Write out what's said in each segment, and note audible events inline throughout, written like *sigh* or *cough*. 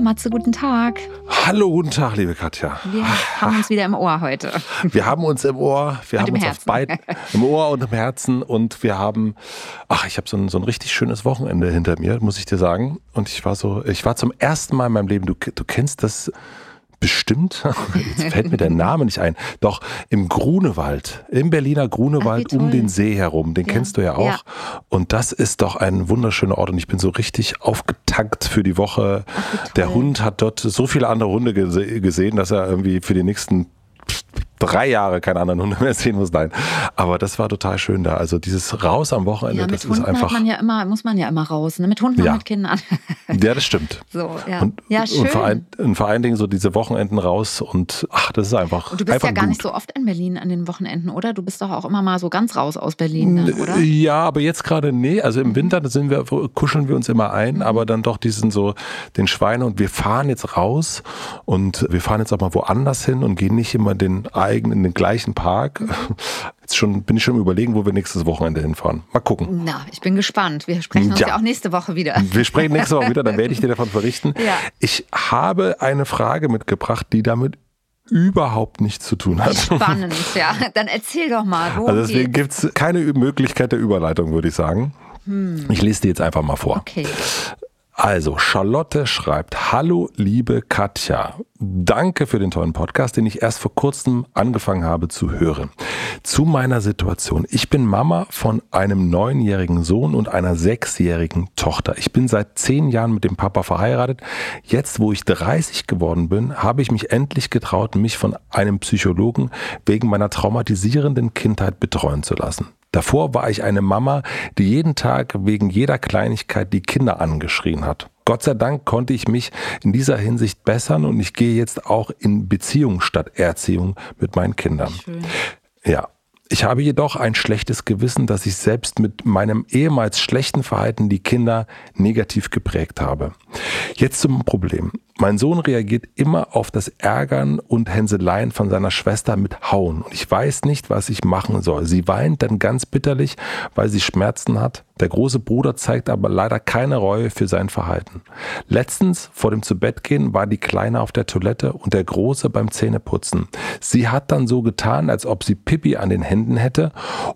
Matze, guten Tag. Hallo, guten Tag, liebe Katja. Wir haben uns wieder im Ohr heute. Wir haben uns im Ohr, wir Und haben uns Herzen. auf beiden, im Ohr und im Herzen und wir haben, ach, ich habe so ein, so ein richtig schönes Wochenende hinter mir, muss ich dir sagen. Und ich war so, ich war zum ersten Mal in meinem Leben, du, du kennst das bestimmt, *laughs* jetzt fällt mir der Name nicht ein, doch im Grunewald, im Berliner Grunewald Ach, um den See herum, den Ja, kennst du ja auch. ja. Und das ist doch ein wunderschöner Ort und ich bin so richtig aufgetankt für die Woche. Ach. Der Hund hat dort so viele andere Hunde gese gesehen, dass er irgendwie für die nächsten drei Jahre keine anderen Hunde mehr sehen muss. Nein, aber das war total schön da. Also dieses Raus am Wochenende, Ja, das mit ist Hunden hat einfach. man ja immer, muss man ja immer raus. Ne? Mit Hunden Ja. und mit Kindern. *laughs* Ja, das stimmt. So, ja. Und, ja, schön. und, vor ein, und vor allen Dingen so diese Wochenenden raus und ach, das ist einfach. Und du bist einfach ja gar gut. nicht so oft in Berlin an den Wochenenden, oder? Du bist doch auch immer mal so ganz raus aus Berlin, dann, oder? Mhm. Ja, aber jetzt gerade nee. Also im Winter da sind wir, kuscheln wir uns immer ein, aber dann doch diesen so den Schweine und wir fahren jetzt raus und wir fahren jetzt auch mal woanders hin und gehen nicht immer den eigenen, in den gleichen Park. *laughs* Jetzt schon bin ich schon überlegen, wo wir nächstes Wochenende hinfahren. Mal gucken. Na, ich bin gespannt. Wir sprechen uns ja, Ja. auch nächste Woche wieder. Wir sprechen nächste Woche wieder, dann werde ich dir davon berichten. Ja. Ich habe eine Frage mitgebracht, die damit überhaupt nichts zu tun hat. Spannend, ja. Dann erzähl doch mal, worum Also deswegen gibt es keine Möglichkeit der Überleitung, würde ich sagen. Ich lese die jetzt einfach mal vor. Hm. Okay. Also, Charlotte schreibt, Hallo liebe Katja, danke für den tollen Podcast, den ich erst vor kurzem angefangen habe zu hören. Zu meiner Situation. Ich bin Mama von einem neunjährigen Sohn und einer sechsjährigen Tochter. Ich bin seit zehn Jahren mit dem Papa verheiratet. Jetzt, wo ich 30 geworden bin, habe ich mich endlich getraut, mich von einem Psychologen wegen meiner traumatisierenden Kindheit betreuen zu lassen. Davor war ich eine Mama, die jeden Tag wegen jeder Kleinigkeit die Kinder angeschrien hat. Gott sei Dank konnte ich mich in dieser Hinsicht bessern und ich gehe jetzt auch in Beziehung statt Erziehung mit meinen Kindern. Schön. Ja. Ich habe jedoch ein schlechtes Gewissen, dass ich selbst mit meinem ehemals schlechten Verhalten die Kinder negativ geprägt habe. Jetzt zum Problem. Mein Sohn reagiert immer auf das Ärgern und Hänseleien von seiner Schwester mit Hauen. Und ich weiß nicht, was ich machen soll. Sie weint dann ganz bitterlich, weil sie Schmerzen hat. Der große Bruder zeigt aber leider keine Reue für sein Verhalten. Letztens vor dem Zubettgehen war die Kleine auf der Toilette und der Große beim Zähneputzen. Sie hat dann so getan, als ob sie Pipi an den Händen hätte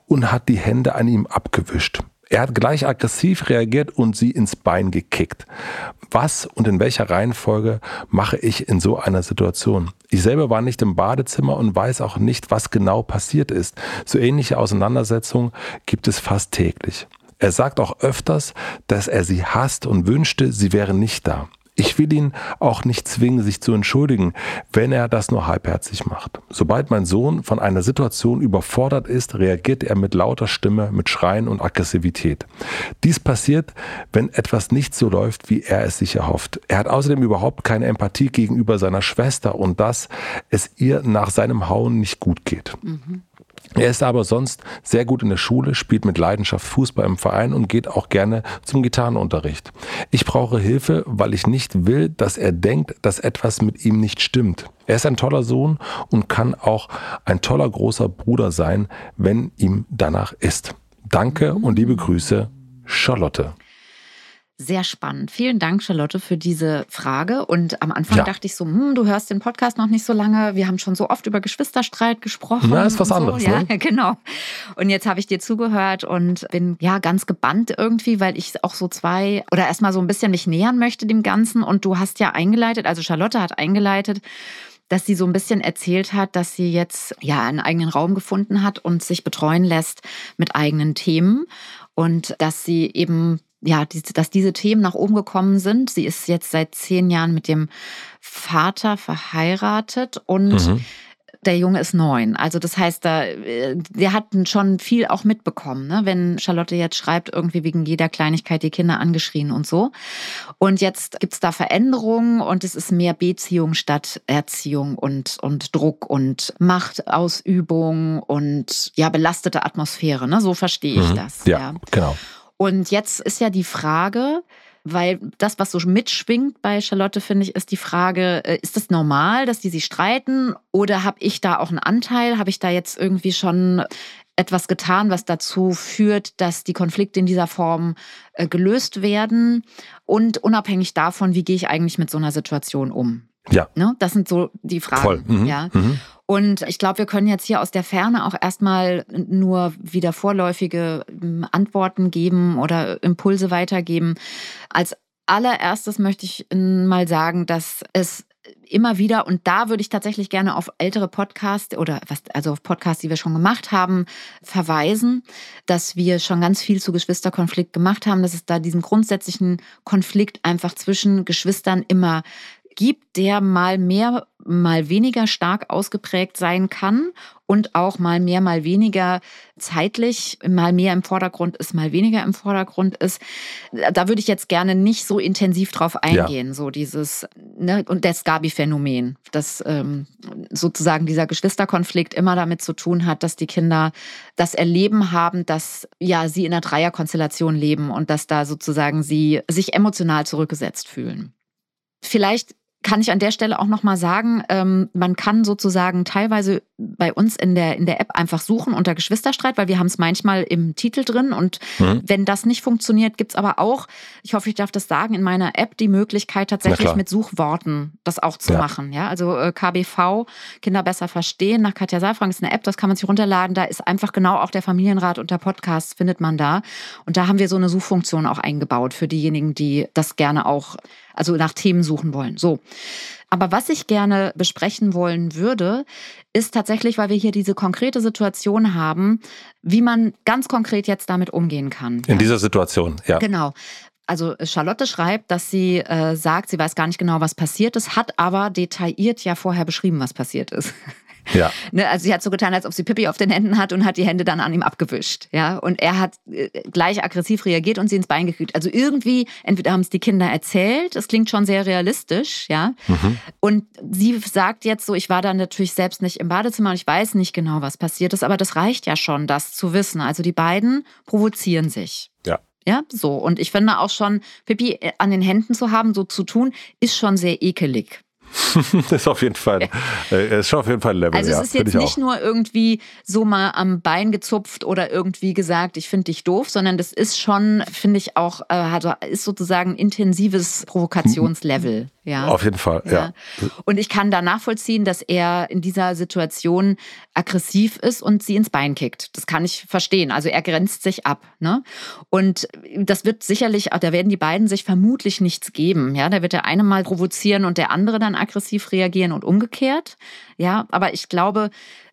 und hat die Hände an ihm abgewischt. Er hat gleich aggressiv reagiert und sie ins Bein gekickt. Was und in welcher Reihenfolge mache ich in so einer Situation? Ich selber war nicht im Badezimmer und weiß auch nicht, was genau passiert ist. So ähnliche Auseinandersetzungen gibt es fast täglich. Er sagt auch öfters, dass er sie hasst und wünschte, sie wäre nicht da. Ich will ihn auch nicht zwingen, sich zu entschuldigen, wenn er das nur halbherzig macht. Sobald mein Sohn von einer Situation überfordert ist, reagiert er mit lauter Stimme, mit Schreien und Aggressivität. Dies passiert, wenn etwas nicht so läuft, wie er es sich erhofft. Er hat außerdem überhaupt keine Empathie gegenüber seiner Schwester und dass es ihr nach seinem Hauen nicht gut geht. Er ist aber sonst sehr gut in der Schule, spielt mit Leidenschaft Fußball im Verein und geht auch gerne zum Gitarrenunterricht. Ich brauche Hilfe, weil ich nicht will, dass er denkt, dass etwas mit ihm nicht stimmt. Er ist ein toller Sohn und kann auch ein toller großer Bruder sein, wenn ihm danach ist. Danke und liebe Grüße, Charlotte. Sehr spannend. Vielen Dank, Charlotte, für diese Frage. Und am Anfang Ja. dachte ich so, hm, du hörst den Podcast noch nicht so lange. Wir haben schon so oft über Geschwisterstreit gesprochen. Na, ist was so. anderes, Ja, ne? *laughs* genau. Und jetzt habe ich dir zugehört und bin ja ganz gebannt irgendwie, weil ich auch so zwei oder erstmal so ein bisschen mich nähern möchte dem Ganzen. Und du hast ja eingeleitet, also Charlotte hat eingeleitet, dass sie so ein bisschen erzählt hat, dass sie jetzt ja einen eigenen Raum gefunden hat und sich betreuen lässt mit eigenen Themen und dass sie eben ja, dass diese Themen nach oben gekommen sind. Sie ist jetzt seit zehn Jahren mit dem Vater verheiratet und Mhm. der Junge ist neun. Also das heißt, da, äh, der hat schon viel auch mitbekommen, ne? wenn Charlotte jetzt schreibt, irgendwie wegen jeder Kleinigkeit die Kinder angeschrien und so. Und jetzt gibt es da Veränderungen und es ist mehr Beziehung statt Erziehung und, und Druck und Machtausübung und ja, belastete Atmosphäre. Ne? So verstehe ich mhm. das. Ja, ja, genau. Und jetzt ist ja die Frage, weil das, was so mitschwingt bei Charlotte, finde ich, ist die Frage, äh, ist das normal, dass die sich streiten oder habe ich da auch einen Anteil? Habe ich da jetzt irgendwie schon etwas getan, was dazu führt, dass die Konflikte in dieser Form äh, gelöst werden? Und unabhängig davon, wie gehe ich eigentlich mit so einer Situation um? Ja. Ne? Das sind so die Fragen. Voll. Mhm. Ja. Mhm. Und ich glaube, wir können jetzt hier aus der Ferne auch erstmal nur wieder vorläufige hm, Antworten geben oder Impulse weitergeben. Als allererstes möchte ich mal sagen, dass es immer wieder, und da würde ich tatsächlich gerne auf ältere Podcasts oder was, also auf Podcasts, die wir schon gemacht haben, verweisen, dass wir schon ganz viel zu Geschwisterkonflikt gemacht haben, dass es da diesen grundsätzlichen Konflikt einfach zwischen Geschwistern immer gibt, der mal mehr, mal weniger stark ausgeprägt sein kann und auch mal mehr, mal weniger zeitlich, mal mehr im Vordergrund ist, mal weniger im Vordergrund ist. Da würde ich jetzt gerne nicht so intensiv drauf eingehen, ja. so dieses, ne, und das Gabi-Phänomen, dass ähm, sozusagen dieser Geschwisterkonflikt immer damit zu tun hat, dass die Kinder das Erleben haben, dass ja sie in einer Dreierkonstellation leben und dass da sozusagen sie sich emotional zurückgesetzt fühlen. Vielleicht kann ich an der Stelle auch nochmal sagen, ähm, man kann sozusagen teilweise bei uns in der, in der App einfach suchen unter Geschwisterstreit, weil wir haben es manchmal im Titel drin. Und mhm. wenn das nicht funktioniert, gibt es aber auch, ich hoffe, ich darf das sagen, in meiner App die Möglichkeit tatsächlich mit Suchworten das auch zu ja. machen. Ja, also äh, KBV, Kinder besser verstehen, nach Katja Saalfrank ist eine App, das kann man sich runterladen. Da ist einfach genau auch der Familienrat und der Podcast findet man da. Und da haben wir so eine Suchfunktion auch eingebaut für diejenigen, die das gerne auch also nach Themen suchen wollen. So. Aber was ich gerne besprechen wollen würde, ist tatsächlich, weil wir hier diese konkrete Situation haben, wie man ganz konkret jetzt damit umgehen kann. In dieser Situation, ja. Genau. Also Charlotte schreibt, dass sie äh, sagt, sie weiß gar nicht genau, was passiert ist, hat aber detailliert ja vorher beschrieben, was passiert ist. Ja. Ne, also sie hat so getan, als ob sie Pippi auf den Händen hat und hat die Hände dann an ihm abgewischt. Ja? Und er hat äh, gleich aggressiv reagiert und sie ins Bein gekriegt. Also irgendwie, entweder haben es die Kinder erzählt, das klingt schon sehr realistisch, ja. Mhm. Und sie sagt jetzt so, ich war dann natürlich selbst nicht im Badezimmer und ich weiß nicht genau, was passiert ist, aber das reicht ja schon, das zu wissen. Also die beiden provozieren sich. Ja. Ja, so. Und ich finde auch schon, Pippi äh, an den Händen zu haben, so zu tun, ist schon sehr ekelig. *laughs* das ist auf jeden Fall, äh, ist schon auf jeden Fall ein Level. Also es ist jetzt nicht nur irgendwie so mal am Bein gezupft oder irgendwie gesagt, ich finde dich doof, sondern das ist schon, finde ich auch, äh, hat, ist sozusagen ein intensives Provokationslevel. Ja. Auf jeden Fall, ja. ja. Und ich kann da nachvollziehen, dass er in dieser Situation aggressiv ist und sie ins Bein kickt. Das kann ich verstehen. Also er grenzt sich ab. Ne? Und das wird sicherlich, da werden die beiden sich vermutlich nichts geben. Ja, da wird der eine mal provozieren und der andere dann aggressiv reagieren und umgekehrt. Ja, aber ich glaube,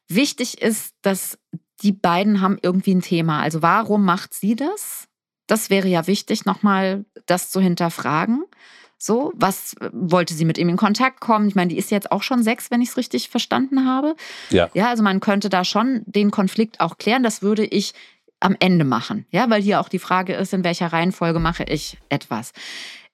wichtig ist, dass die beiden haben irgendwie ein Thema. Also warum macht sie das? Das wäre ja wichtig, nochmal das zu hinterfragen. So, was äh, wollte sie mit ihm in Kontakt kommen? Ich meine, die ist jetzt auch schon sechs, wenn ich es richtig verstanden habe. Ja. Ja, also man könnte da schon den Konflikt auch klären. Das würde ich am Ende machen. Ja, weil hier auch die Frage ist, in welcher Reihenfolge mache ich etwas.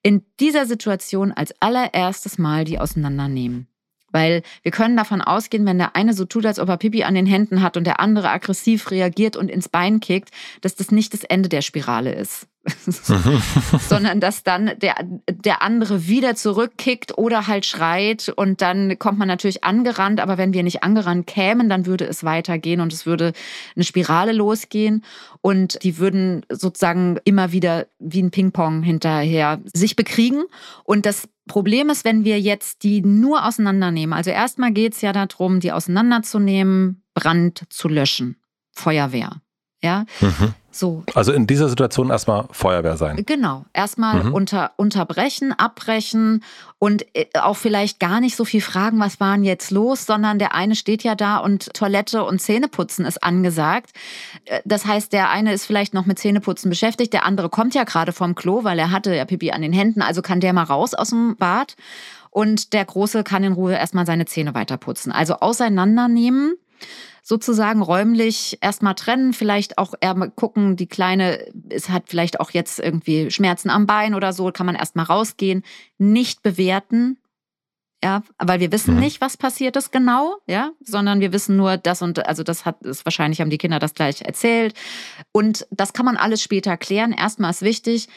In dieser Situation als allererstes Mal die auseinandernehmen. Weil wir können davon ausgehen, wenn der eine so tut, als ob er Pipi an den Händen hat und der andere aggressiv reagiert und ins Bein kickt, dass das nicht das Ende der Spirale ist. *laughs* *laughs* sondern dass dann der, der andere wieder zurückkickt oder halt schreit und dann kommt man natürlich angerannt, aber wenn wir nicht angerannt kämen, dann würde es weitergehen und es würde eine Spirale losgehen und die würden sozusagen immer wieder wie ein Ping-Pong hinterher sich bekriegen und das Problem ist, wenn wir jetzt die nur auseinandernehmen. Also erstmal geht es ja darum, die auseinanderzunehmen, Brand zu löschen, Feuerwehr. Ja, mhm. so. Also in dieser Situation erstmal Feuerwehr sein. Genau, erstmal mhm. unter, unterbrechen, abbrechen und äh, auch vielleicht gar nicht so viel fragen, was war denn jetzt los, sondern der eine steht ja da und Toilette und Zähneputzen ist angesagt. Äh, das heißt, der eine ist vielleicht noch mit Zähneputzen beschäftigt, der andere kommt ja gerade vom Klo, weil er hatte ja Pipi an den Händen, also kann der mal raus aus dem Bad und der Große kann in Ruhe erstmal seine Zähne weiterputzen. Also auseinandernehmen sozusagen räumlich erstmal trennen, vielleicht auch eher gucken, die Kleine es hat vielleicht auch jetzt irgendwie Schmerzen am Bein oder so, kann man erstmal rausgehen, nicht bewerten, ja, weil wir wissen mhm. nicht, was passiert ist genau, ja, sondern wir wissen nur das und also das hat ist wahrscheinlich haben die Kinder das gleich erzählt und das kann man alles später klären. Erstmal ist wichtig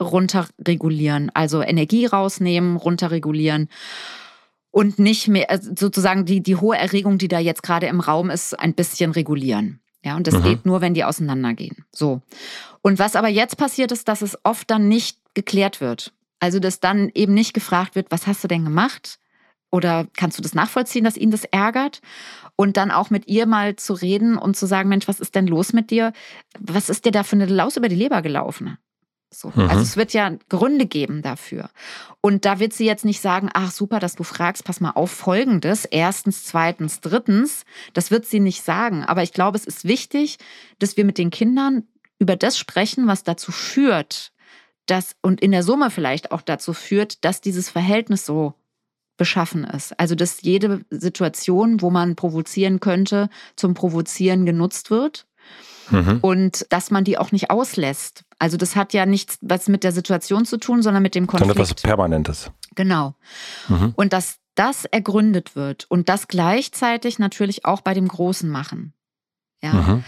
runterregulieren, also Energie rausnehmen, runterregulieren und nicht mehr also sozusagen die, die hohe Erregung, die da jetzt gerade im Raum ist, ein bisschen regulieren. Ja, und das mhm. geht nur, wenn die auseinandergehen. So. Und was aber jetzt passiert ist, dass es oft dann nicht geklärt wird. Also, dass dann eben nicht gefragt wird, was hast du denn gemacht? Oder kannst du das nachvollziehen, dass ihn das ärgert? Und dann auch mit ihr mal zu reden und zu sagen, Mensch, was ist denn los mit dir? Was ist dir da für eine Laus über die Leber gelaufen? So. Mhm. Also es wird ja Gründe geben dafür. Und da wird sie jetzt nicht sagen, ach super, dass du fragst, pass mal auf, folgendes, erstens, zweitens, drittens. Das wird sie nicht sagen. Aber ich glaube, es ist wichtig, dass wir mit den Kindern über das sprechen, was dazu führt, dass und in der Summe vielleicht auch dazu führt, dass dieses Verhältnis so beschaffen ist. Also dass jede Situation, wo man provozieren könnte, zum Provozieren genutzt wird Mhm. Und dass man die auch nicht auslässt. Also das hat ja nichts was mit der Situation zu tun, sondern mit dem Konflikt. Sondern etwas Permanentes. Genau. Mhm. Und dass das ergründet wird und das gleichzeitig natürlich auch bei dem Großen machen. Ja. Mhm.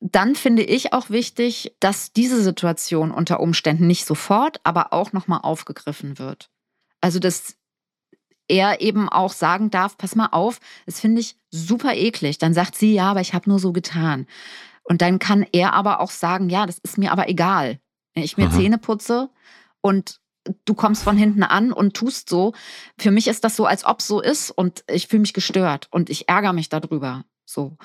Dann finde ich auch wichtig, dass diese Situation unter Umständen nicht sofort, aber auch nochmal aufgegriffen wird. Also, dass er eben auch sagen darf, pass mal auf, das finde ich super eklig. Dann sagt sie, ja, aber ich habe nur so getan. Und dann kann er aber auch sagen, ja, das ist mir aber egal. Wenn ich mir mhm. Zähne putze und du kommst von hinten an und tust so. Für mich ist das so, als ob es so ist und ich fühle mich gestört und ich ärgere mich darüber. So.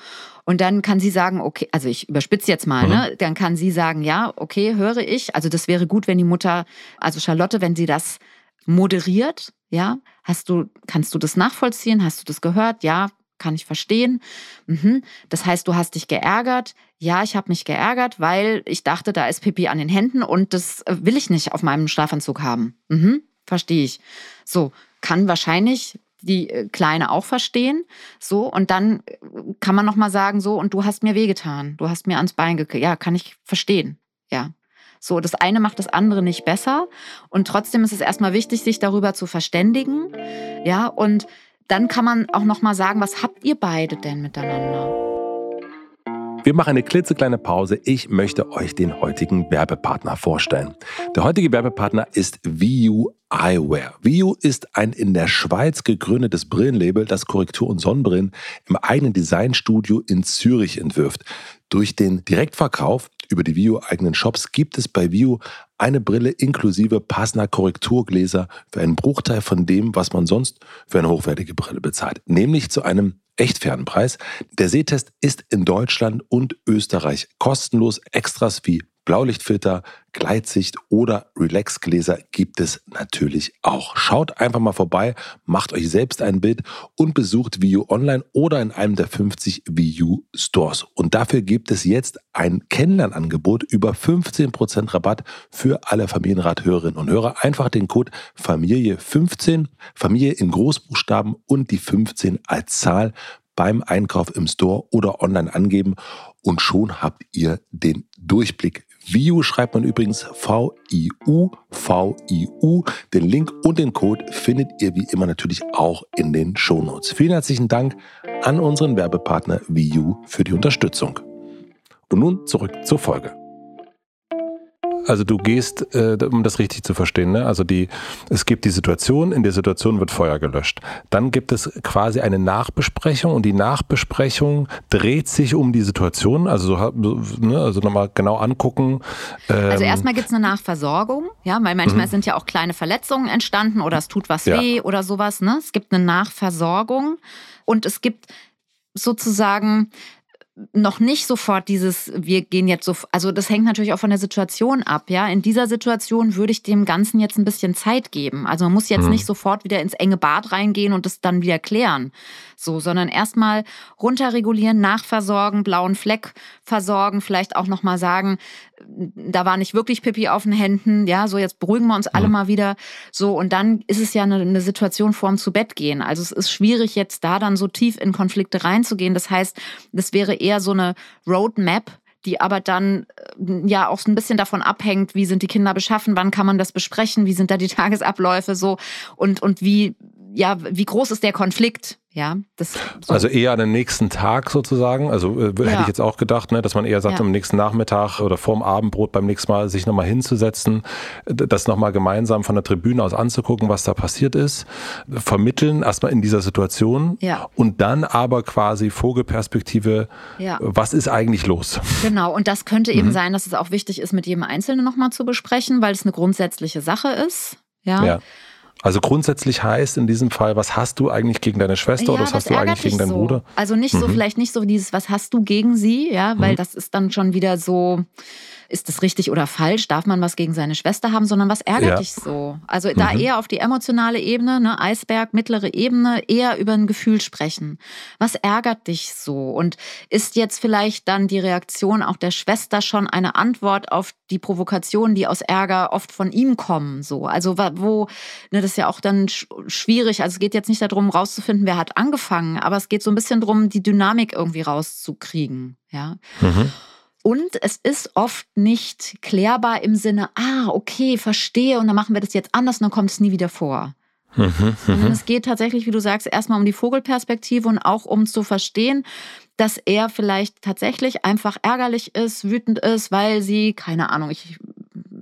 Und dann kann sie sagen, okay, also ich überspitze jetzt mal, mhm. ne? Dann kann sie sagen, ja, okay, höre ich. Also das wäre gut, wenn die Mutter, also Charlotte, wenn sie das moderiert, ja, hast du, kannst du das nachvollziehen? Hast du das gehört? Ja, kann ich verstehen. Mhm. Das heißt, du hast dich geärgert. Ja, ich habe mich geärgert, weil ich dachte, da ist Pipi an den Händen und das äh, will ich nicht auf meinem Schlafanzug haben. Mhm. Verstehe ich. So, kann wahrscheinlich die äh, Kleine auch verstehen. So, und dann äh, kann man nochmal sagen, so, und du hast mir wehgetan. Du hast mir ans Bein gekriegt. Ja, kann ich verstehen. Ja. So, das eine macht das andere nicht besser. Und trotzdem ist es erstmal wichtig, sich darüber zu verständigen. Ja, und dann kann man auch noch mal sagen, was habt ihr beide denn miteinander? Wir machen eine klitzekleine Pause. Ich möchte euch den heutigen Werbepartner vorstellen. Der heutige Werbepartner ist VU Eyewear. VU ist ein in der Schweiz gegründetes Brillenlabel, das Korrektur- und Sonnenbrillen im eigenen Designstudio in Zürich entwirft. Durch den Direktverkauf über die Vio eigenen Shops gibt es bei Vio eine Brille inklusive passender Korrekturgläser für einen Bruchteil von dem, was man sonst für eine hochwertige Brille bezahlt, nämlich zu einem echt fairen Preis. Der Sehtest ist in Deutschland und Österreich kostenlos. Extras wie Blaulichtfilter, Gleitsicht oder Relaxgläser gibt es natürlich auch. Schaut einfach mal vorbei, macht euch selbst ein Bild und besucht View online oder in einem der 50 View Stores. Und dafür gibt es jetzt ein Kennenlernangebot über 15% Rabatt für alle Familienrathörerinnen und Hörer. Einfach den Code Familie 15, Familie in Großbuchstaben und die 15 als Zahl beim Einkauf im Store oder online angeben und schon habt ihr den Durchblick. Viu schreibt man übrigens V-I-U, V-I-U. Den Link und den Code findet ihr wie immer natürlich auch in den Shownotes. Vielen herzlichen Dank an unseren Werbepartner Viu für die Unterstützung. Und nun zurück zur Folge. Also du gehst, äh, um das richtig zu verstehen, ne? also die, es gibt die Situation, in der Situation wird Feuer gelöscht. Dann gibt es quasi eine Nachbesprechung und die Nachbesprechung dreht sich um die Situation, also, ne, also nochmal genau angucken. Ähm, also erstmal gibt es eine Nachversorgung, ja, weil manchmal mhm. sind ja auch kleine Verletzungen entstanden oder es tut was ja. weh oder sowas. Ne? Es gibt eine Nachversorgung und es gibt sozusagen noch nicht sofort dieses, wir gehen jetzt so, also das hängt natürlich auch von der Situation ab, ja. In dieser Situation würde ich dem Ganzen jetzt ein bisschen Zeit geben. Also man muss jetzt mhm. nicht sofort wieder ins enge Bad reingehen und das dann wieder klären, so, sondern erstmal runterregulieren, nachversorgen, blauen Fleck versorgen, vielleicht auch nochmal sagen, da war nicht wirklich Pipi auf den Händen, ja, so jetzt beruhigen wir uns alle mhm. mal wieder, so und dann ist es ja eine, eine Situation vorm zu Bett gehen. Also es ist schwierig jetzt da dann so tief in Konflikte reinzugehen. Das heißt, das wäre eher so eine Roadmap, die aber dann äh, ja auch so ein bisschen davon abhängt, wie sind die Kinder beschaffen, wann kann man das besprechen, wie sind da die *laughs* Tagesabläufe so und, und wie, ja, wie groß ist der Konflikt? Ja, das so. Also eher an den nächsten Tag sozusagen. Also äh, hätte ich jetzt auch gedacht, ne, dass man eher sagt, ja. am nächsten Nachmittag oder vorm Abendbrot beim nächsten Mal sich nochmal hinzusetzen, das nochmal gemeinsam von der Tribüne aus anzugucken, was da passiert ist, vermitteln erstmal in dieser Situation ja. und dann aber quasi Vogelperspektive, ja. was ist eigentlich los? Genau, und das könnte eben mhm. sein, dass es auch wichtig ist, mit jedem Einzelnen nochmal zu besprechen, weil es eine grundsätzliche Sache ist. ja. Also grundsätzlich heißt in diesem Fall, was hast du eigentlich gegen deine Schwester ja, oder was hast du eigentlich gegen deinen so. Bruder? Also nicht so, mhm. vielleicht nicht so dieses, was hast du gegen sie, ja, weil mhm. das ist dann schon wieder so, ist das richtig oder falsch? Darf man was gegen seine Schwester haben? Sondern was ärgert ja. dich so? Also da mhm. eher auf die emotionale Ebene, ne, Eisberg, mittlere Ebene, eher über ein Gefühl sprechen. Was ärgert dich so? Und ist jetzt vielleicht dann die Reaktion auch der Schwester schon eine Antwort auf die Provokationen, die aus Ärger oft von ihm kommen? So, also wo, ne, das ist ja auch dann schwierig. Also es geht jetzt nicht darum, rauszufinden, wer hat angefangen, aber es geht so ein bisschen darum, die Dynamik irgendwie rauszukriegen. Ja. Mhm. Und es ist oft nicht klärbar im Sinne, ah, okay, verstehe, und dann machen wir das jetzt anders und dann kommt es nie wieder vor. Mhm, mhm. es geht tatsächlich, wie du sagst, erstmal um die Vogelperspektive und auch um zu verstehen, dass er vielleicht tatsächlich einfach ärgerlich ist, wütend ist, weil sie, keine Ahnung, ich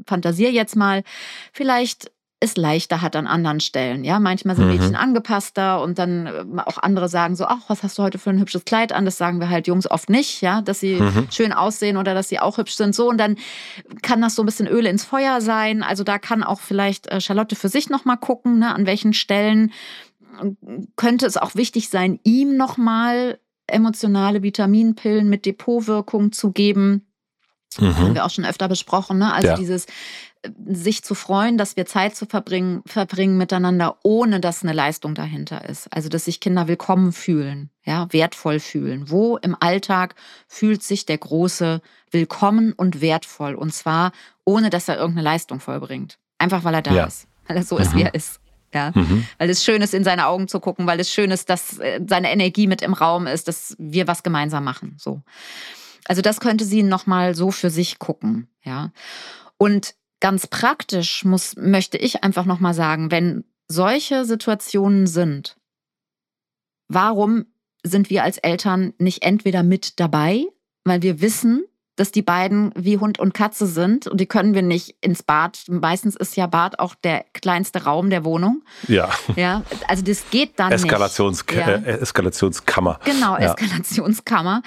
fantasiere jetzt mal, vielleicht es leichter hat an anderen Stellen. Ja, manchmal sind mhm. Mädchen angepasster und dann äh, auch andere sagen so, ach, was hast du heute für ein hübsches Kleid an? Das sagen wir halt Jungs oft nicht, ja, dass sie mhm. schön aussehen oder dass sie auch hübsch sind. So und dann kann das so ein bisschen Öle ins Feuer sein. Also da kann auch vielleicht äh, Charlotte für sich noch mal gucken, ne, an welchen Stellen könnte es auch wichtig sein, ihm noch mal emotionale Vitaminpillen mit Depotwirkung zu geben. Mhm. Haben wir auch schon öfter besprochen. Ne? Also ja. dieses sich zu freuen, dass wir Zeit zu verbringen, verbringen miteinander, ohne dass eine Leistung dahinter ist. Also, dass sich Kinder willkommen fühlen, ja, wertvoll fühlen. Wo im Alltag fühlt sich der Große willkommen und wertvoll? Und zwar, ohne dass er irgendeine Leistung vollbringt. Einfach, weil er da ja. ist. Weil er so mhm. ist, wie er ist. Ja, mhm. weil es schön ist, in seine Augen zu gucken, weil es schön ist, dass äh, seine Energie mit im Raum ist, dass wir was gemeinsam machen. So. Also das könnte sie nochmal so für sich gucken, ja. Und Ganz praktisch muss, möchte ich einfach nochmal sagen, wenn solche Situationen sind, warum sind wir als Eltern nicht entweder mit dabei, weil wir wissen, dass die beiden wie Hund und Katze sind und die können wir nicht ins Bad. Meistens ist ja Bad auch der kleinste Raum der Wohnung. Ja. Ja, also das geht dann Eskalations nicht. Ja. Äh, Eskalationskammer. Genau, ja. Eskalationskammer,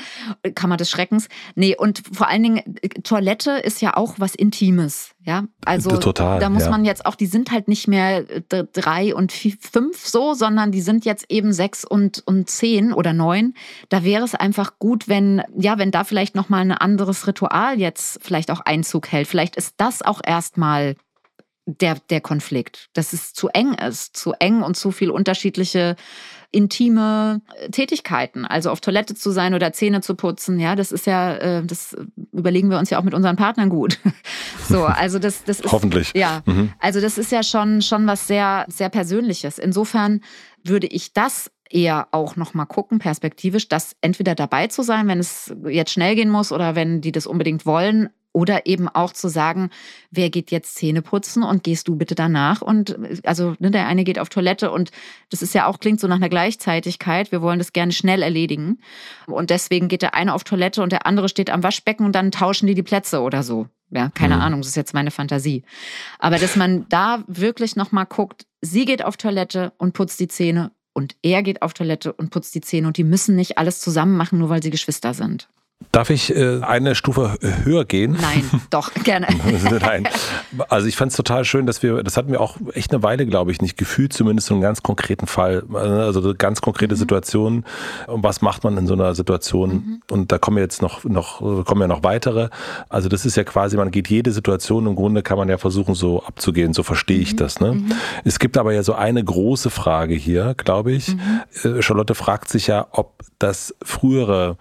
Kammer des Schreckens. Nee, und vor allen Dingen Toilette ist ja auch was Intimes. Ja, also Total, da muss ja. man jetzt auch, die sind halt nicht mehr drei und vier, fünf so, sondern die sind jetzt eben sechs und, und zehn oder neun. Da wäre es einfach gut, wenn, ja, wenn da vielleicht nochmal ein anderes Ritual jetzt vielleicht auch Einzug hält. Vielleicht ist das auch erstmal der, der Konflikt, dass es zu eng ist, zu eng und zu viel unterschiedliche intime äh, Tätigkeiten, also auf Toilette zu sein oder Zähne zu putzen, ja, das ist ja, äh, das überlegen wir uns ja auch mit unseren Partnern gut. *laughs* So, also das, das ist hoffentlich. Ja, mhm. also das ist ja schon schon was sehr sehr Persönliches. Insofern würde ich das eher auch noch mal gucken, perspektivisch, das entweder dabei zu sein, wenn es jetzt schnell gehen muss oder wenn die das unbedingt wollen, oder eben auch zu sagen, wer geht jetzt Zähne putzen und gehst du bitte danach? Und also ne, der eine geht auf Toilette und das ist ja auch, klingt so nach einer Gleichzeitigkeit. Wir wollen das gerne schnell erledigen. Und deswegen geht der eine auf Toilette und der andere steht am Waschbecken und dann tauschen die die Plätze oder so. Ja, keine mhm. Ahnung, das ist jetzt meine Fantasie. Aber dass man da wirklich nochmal guckt, sie geht auf Toilette und putzt die Zähne und er geht auf Toilette und putzt die Zähne und die müssen nicht alles zusammen machen, nur weil sie Geschwister sind. Darf ich äh, eine Stufe höher gehen? Nein, *laughs* doch, gerne. *laughs* Nein. Also ich fand es total schön, dass wir, das hatten wir auch echt eine Weile, glaube ich, nicht gefühlt, zumindest so einen ganz konkreten Fall, also ganz konkrete mhm. Situation. Und was macht man in so einer Situation? Mhm. Und da kommen jetzt noch, noch, kommen ja noch weitere. Also das ist ja quasi, man geht jede Situation, im Grunde kann man ja versuchen, so abzugehen, so verstehe ich mhm. das. Ne? Mhm. Es gibt aber ja so eine große Frage hier, glaube ich. Mhm. Äh, Charlotte fragt sich ja, ob das frühere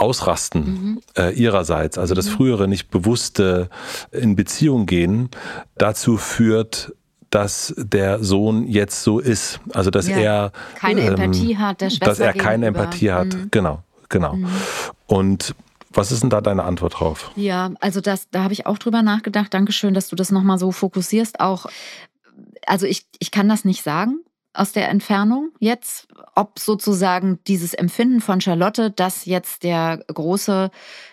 Ausrasten mhm. äh, ihrerseits, also das mhm. frühere nicht bewusste in Beziehung gehen, dazu führt, dass der Sohn jetzt so ist. Also dass ja, er keine ähm, Empathie hat, der Schwester dass er keine gegenüber. Empathie hat. Mhm. Genau, genau. Mhm. Und was ist denn da deine Antwort drauf? Ja, also das, da habe ich auch drüber nachgedacht. Dankeschön, dass du das nochmal so fokussierst. Auch, also ich, ich kann das nicht sagen aus der Entfernung jetzt, ob sozusagen dieses Empfinden von Charlotte, dass jetzt der große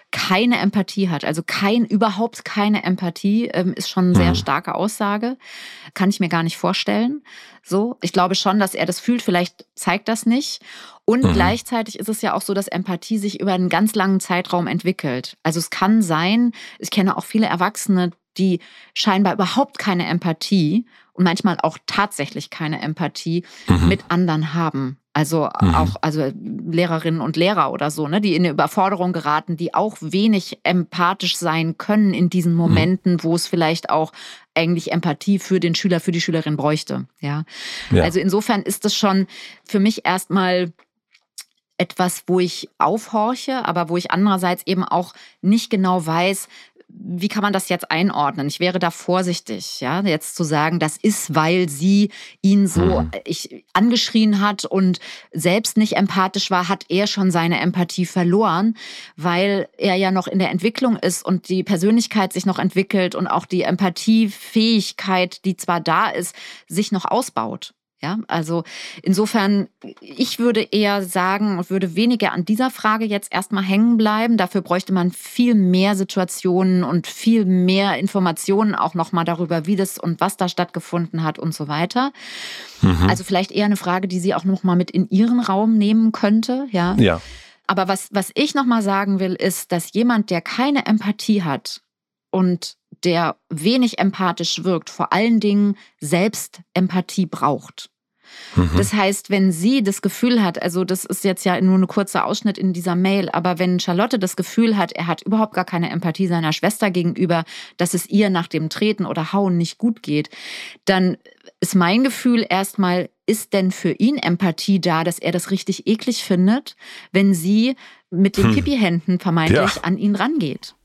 keine Empathie hat, also kein überhaupt keine Empathie, ähm, ist schon eine sehr mhm. starke Aussage, kann ich mir gar nicht vorstellen. So, ich glaube schon, dass er das fühlt. Vielleicht zeigt das nicht. Und mhm. gleichzeitig ist es ja auch so, dass Empathie sich über einen ganz langen Zeitraum entwickelt. Also es kann sein, ich kenne auch viele Erwachsene, die scheinbar überhaupt keine Empathie und manchmal auch tatsächlich keine Empathie mhm. mit anderen haben. Also mhm. auch also Lehrerinnen und Lehrer oder so, ne, die in eine Überforderung geraten, die auch wenig empathisch sein können in diesen mhm. Momenten, mhm. wo es vielleicht auch eigentlich Empathie für den Schüler, für die Schülerin bräuchte. Ja. ja. Also insofern ist das schon für mich erstmal etwas, wo ich aufhorche, aber wo ich andererseits eben auch nicht genau weiß, wie kann man das jetzt einordnen? Ich wäre da vorsichtig, ja, jetzt zu sagen, das ist, weil sie ihn so mhm. ich, angeschrien hat und selbst nicht empathisch war, hat er schon seine Empathie verloren, weil er ja noch in der Entwicklung ist und die Persönlichkeit sich noch entwickelt und auch die Empathiefähigkeit, die zwar da ist, sich noch ausbaut. Ja, also insofern, ich würde eher sagen und würde weniger an dieser Frage jetzt erstmal hängen bleiben. Dafür bräuchte man viel mehr Situationen und viel mehr Informationen auch nochmal darüber, wie das und was da stattgefunden hat und so weiter. Mhm. Also vielleicht eher eine Frage, die sie auch nochmal mit in ihren Raum nehmen könnte. Ja. ja. Aber was, was ich nochmal sagen will, ist, dass jemand, der keine Empathie hat und der wenig empathisch wirkt, vor allen Dingen selbst Empathie braucht. Mhm. Das heißt, wenn sie das Gefühl hat, also das ist jetzt ja nur ein kurzer Ausschnitt in dieser Mail, aber wenn Charlotte das Gefühl hat, er hat überhaupt gar keine Empathie seiner Schwester gegenüber, dass es ihr nach dem Treten oder Hauen nicht gut geht, dann ist mein Gefühl erstmal, ist denn für ihn Empathie da, dass er das richtig eklig findet, wenn sie mit den hm. Pipi-Händen vermeintlich ja. an ihn rangeht?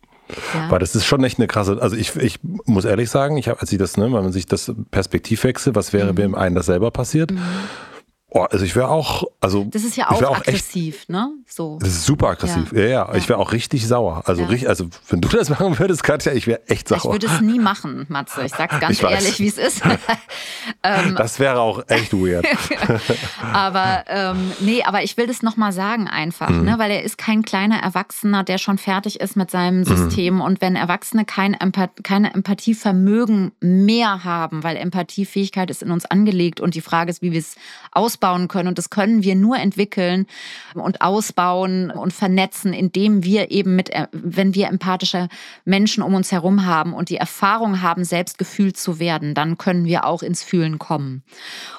Ja. Weil das ist schon echt eine krasse, also ich, ich muss ehrlich sagen, ich habe, als ich das, ne, wenn man sich das Perspektivwechsel, was wäre, mhm. wenn einem das selber passiert? Mhm. Oh, also ich wäre auch, also das ist ja auch, auch aggressiv, echt, ne? So. Das ist super aggressiv. Ja, ja. ja. Ich wäre auch richtig sauer. Also ja. richtig, also wenn du das machen würdest, Katja, ich wäre echt sauer. Ich würde es nie machen, Matze. Ich sag's *laughs* ganz ich ehrlich, wie es ist. *laughs* ähm, das wäre auch echt weird. *laughs* aber ähm, nee, aber ich will das nochmal sagen einfach, mhm. ne? Weil er ist kein kleiner Erwachsener, der schon fertig ist mit seinem mhm. System. Mhm. Und wenn Erwachsene kein Empath keine Empathievermögen mehr haben, weil Empathiefähigkeit ist in uns angelegt und die Frage ist, wie wir es ausbauen ausbauen können. Und das können wir nur entwickeln und ausbauen und vernetzen, indem wir eben mit, äh, wenn wir empathische Menschen um uns herum haben und die Erfahrung haben, selbst gefühlt zu werden, dann können wir auch ins Fühlen kommen.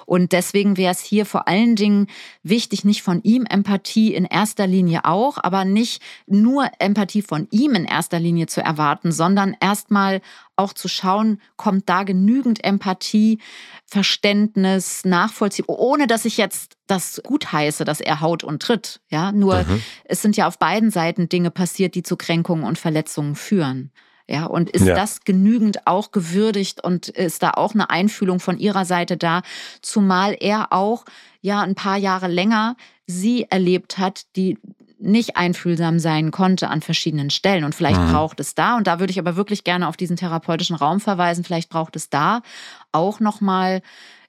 Und deswegen wäre es hier vor allen Dingen wichtig, nicht von ihm Empathie in erster Linie auch, aber nicht nur Empathie von ihm in erster Linie zu erwarten, sondern erstmal auch zu schauen, kommt da genügend Empathie, Verständnis, Nachvollziehen, ohne dass ich jetzt das gut heiße, dass er haut und tritt. Ja, nur mhm. es sind ja auf beiden Seiten Dinge passiert, die zu Kränkungen und Verletzungen führen. Ja, und ist ja. das genügend auch gewürdigt und ist da auch eine Einfühlung von ihrer Seite da, zumal er auch ja ein paar Jahre länger sie erlebt hat, die nicht einfühlsam sein konnte an verschiedenen Stellen. Und vielleicht mhm. braucht es da, und da würde ich aber wirklich gerne auf diesen therapeutischen Raum verweisen, vielleicht braucht es da auch nochmal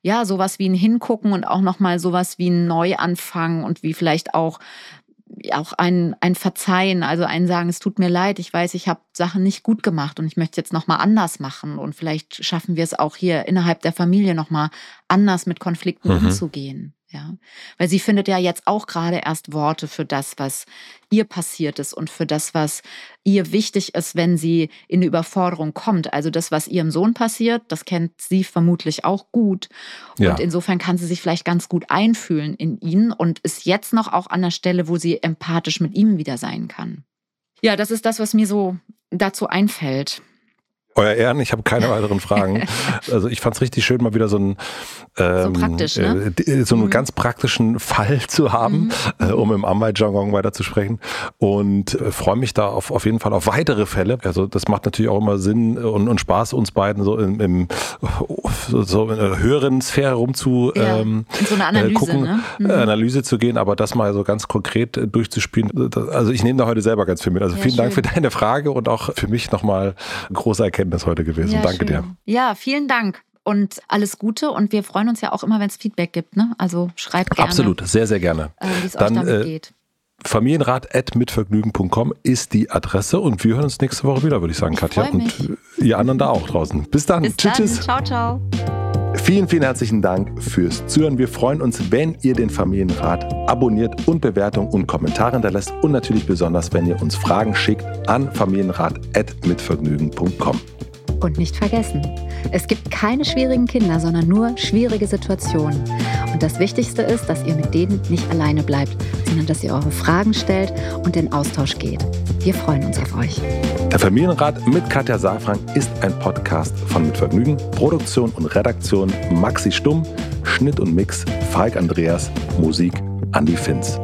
ja, sowas wie ein Hingucken und auch nochmal sowas wie ein Neuanfang und wie vielleicht auch auch ein, ein Verzeihen, also ein Sagen, es tut mir leid, ich weiß, ich habe Sachen nicht gut gemacht und ich möchte jetzt nochmal anders machen und vielleicht schaffen wir es auch hier innerhalb der Familie nochmal anders mit Konflikten mhm. umzugehen. Ja, weil sie findet ja jetzt auch gerade erst Worte für das, was ihr passiert ist und für das, was ihr wichtig ist, wenn sie in eine Überforderung kommt. Also das, was ihrem Sohn passiert, das kennt sie vermutlich auch gut. Ja. Und insofern kann sie sich vielleicht ganz gut einfühlen in ihn und ist jetzt noch auch an der Stelle, wo sie empathisch mit ihm wieder sein kann. Ja, das ist das, was mir so dazu einfällt. Euer Ehren, ich habe keine weiteren Fragen. *laughs* Also ich fand es richtig schön, mal wieder so einen, ähm, so, ne? äh, so einen mhm. ganz praktischen Fall zu haben, mhm. äh, um im Amway-Jargon weiterzusprechen. Und äh, freue mich da auf, auf jeden Fall auf weitere Fälle. Also das macht natürlich auch immer Sinn und, und Spaß, uns beiden so im, im so, in einer höheren Sphäre rumzu ja, ähm, in so eine Analyse, äh, gucken, ne? mhm. Analyse zu gehen, aber das mal so ganz konkret äh, durchzuspielen. Also ich nehme da heute selber ganz viel mit. Also ja, vielen schön. Dank für deine Frage und auch für mich nochmal große Erkenntnis Erkenntnis heute gewesen. Ja, Danke schön. dir. Ja, vielen Dank und alles Gute. Und wir freuen uns ja auch immer, wenn es Feedback gibt. Ne? Also schreibt gerne. Absolut, sehr, sehr gerne. Äh, Wie es damit äh, geht. Familienrat.mitvergnügen.com ist die Adresse und wir hören uns nächste Woche wieder, würde ich sagen, ich Katja. Und ihr anderen da auch draußen. Bis dann. Bis tschüss, dann. tschüss. Ciao, ciao. Vielen, vielen herzlichen Dank fürs Zuhören. Wir freuen uns, wenn ihr den Familienrat abonniert und Bewertung und Kommentare hinterlässt und natürlich besonders, wenn ihr uns Fragen schickt an familienrat.mitvergnügen.com. Und nicht vergessen, es gibt keine schwierigen Kinder, sondern nur schwierige Situationen. Und das Wichtigste ist, dass ihr mit denen nicht alleine bleibt, sondern dass ihr eure Fragen stellt und in Austausch geht. Wir freuen uns auf euch. Der Familienrat mit Katja Safrank ist ein Podcast von Mit Vergnügen. Produktion und Redaktion Maxi Stumm, Schnitt und Mix Falk Andreas, Musik Andy Finz.